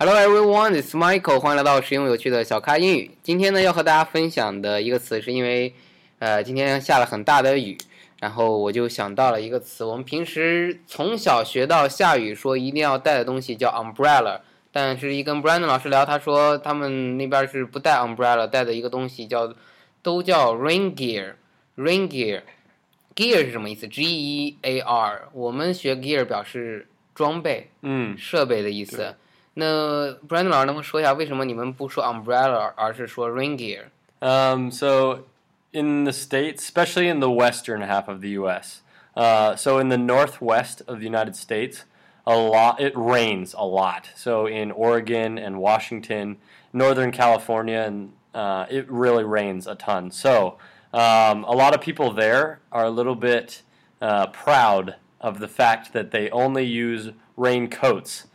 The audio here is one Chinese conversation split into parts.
Hello everyone, this is Michael，欢迎来到实用有趣的小咖英语。今天呢，要和大家分享的一个词，是因为呃今天下了很大的雨，然后我就想到了一个词。我们平时从小学到下雨，说一定要带的东西叫 umbrella，但是一跟 Brandon 老师聊，他说他们那边是不带 umbrella，带的一个东西叫都叫 rain gear。rain gear gear 是什么意思？G E A R。我们学 gear 表示装备、嗯，设备的意思。那 Brandon 老师能不能说一下，为什么你们不说 umbrella，而是说 rain gear？ Um, so in the states, especially in the western half of the U.S., uh, so in the northwest of the United States, a lot it rains a lot. So in Oregon and Washington, Northern California, and uh, it really rains a ton. So um, a lot of people there are a little bit uh, proud of the fact that they only use raincoats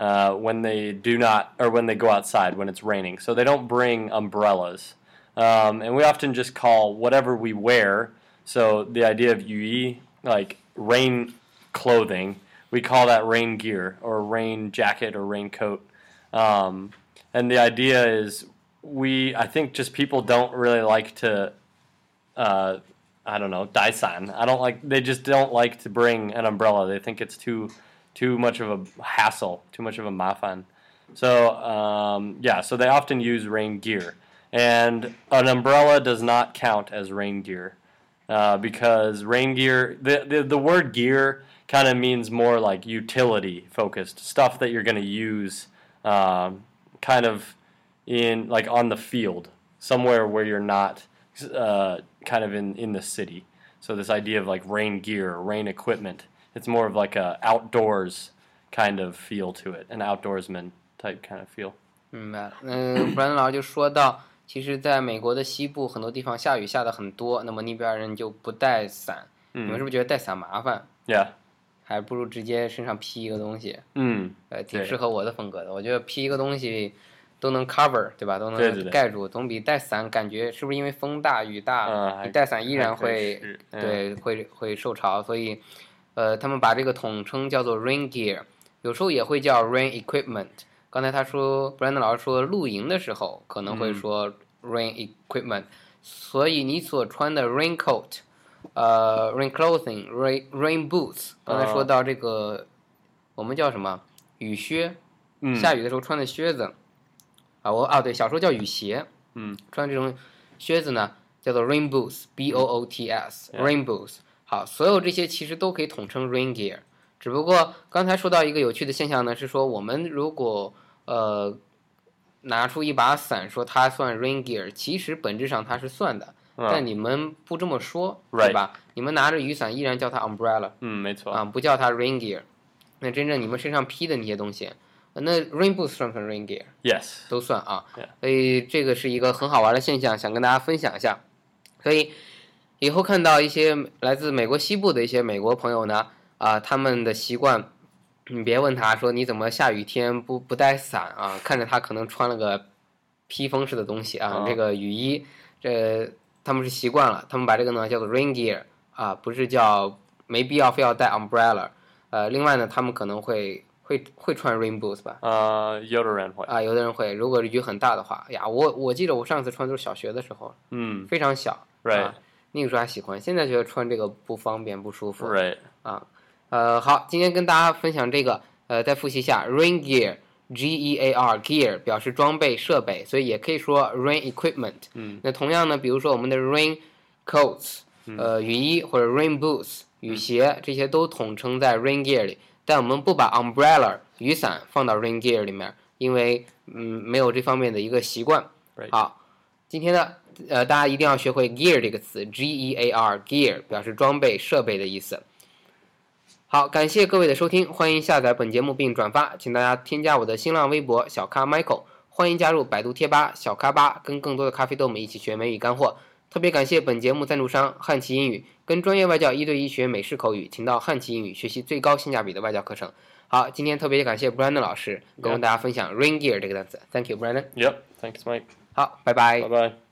uh, when they do not, or when they go outside when it's raining. So they don't bring umbrellas. Um, and we often just call whatever we wear. So the idea of UE, like rain clothing, we call that rain gear or rain jacket or raincoat. Um, and the idea is we, I think, just people don't really like to. Uh, I don't know, Daisan. I don't like. They just don't like to bring an umbrella. They think it's too too much of a hassle, too much of a mafan. So um, yeah, so they often use rain gear, and an umbrella does not count as rain gear uh, because rain gear. The the, the word gear kind of means more like utility focused stuff that you're going to use, um, kind of in like on the field somewhere where you're not uh, kind of in in the city. So this idea of like rain gear, rain equipment it's more of like a outdoors kind of feel to it, an outdoorsman type kind of feel. 明白了。嗯，Brandon 老师就说到，其实在美国的西部很多地方下雨下的很多，那么那边人就不带伞。你们是不是觉得带伞麻烦？Yeah. 还不如直接身上披一个东西，嗯，呃，挺适合我的风格的。我觉得披一个东西都能 cover，对吧？都能盖住，总比带伞感觉是不是因为风大雨大，嗯你带伞依然会嗯对会会受潮，所以呃，他们把这个统称叫做 rain gear，有时候也会叫 rain equipment。刚才他说，Brandon 老师说露营的时候可能会嗯说 rain equipment，、所以你所穿的 raincoat，呃，rain clothing，rain rain boots，刚才说啊到这个，我们叫什么雨靴，嗯下雨的时候穿的靴子，啊，我啊对，小时候叫雨鞋，嗯，穿这种靴子呢叫做 rain boots，b o o t s，rain boots。好，所有这些其实都可以统称 rain gear。只不过刚才说到一个有趣的现象呢，是说我们如果呃拿出一把伞说它算 rain gear，其实本质上它是算的，但你们不这么说，对吧？你们拿着雨伞依然叫它 umbrella 嗯，没错。啊，不叫它 rain gear。那真正你们身上披的那些东西，呃那 rain boots 算不算 rain gear？Yes. 都算啊。所以这个是一个很好玩的现象，想跟大家分享一下。所以以后看到一些来自美国西部的一些美国朋友呢，啊，他们的习惯，你别问他说你怎么下雨天不不带伞啊？看着他可能穿了个披风式的东西啊，哦这个雨衣，这他们是习惯了，他们把这个呢叫做 rain gear 啊，不是叫没必要非要带 umbrella。呃，另外呢，他们可能会会会穿 rain boots 吧，呃，Yoderan 会。啊，有的人会，如果雨很大的话，哎呀，我我记得我上次穿都是小学的时候，嗯非常小，Right 啊，那个时候还喜欢，现在觉得穿这个不方便不舒服，，Right. 啊，呃，好，今天跟大家分享这个，呃，再复习一下，rain gear，G E A R gear 表示装备设备，所以也可以说 rain equipment。嗯，那同样呢，比如说我们的 rain coats，呃，雨衣或者 rain boots 雨鞋，这些都统称在 rain gear 里，但我们不把 umbrella 雨伞放到 rain gear 里面，因为嗯没有这方面的一个习惯。Right. 好，今天呢，呃，大家一定要学会 gear 这个词，G E A R gear 表示装备设备的意思。好，感谢各位的收听，欢迎下载本节目并转发，请大家添加我的新浪微博小咖 Michael，欢迎加入百度贴吧小咖吧，跟更多的咖啡豆们一起学美语干货。特别感谢本节目赞助商汉奇英语，跟专业外教一对一学美式口语，请到汉奇英语学习最高性价比的外教课程。好，今天特别感谢 Brandon 老师跟大家分享 ringear 这个单词，Thank you Brandon。Yep. Thanks, Mike. 好拜拜。拜拜。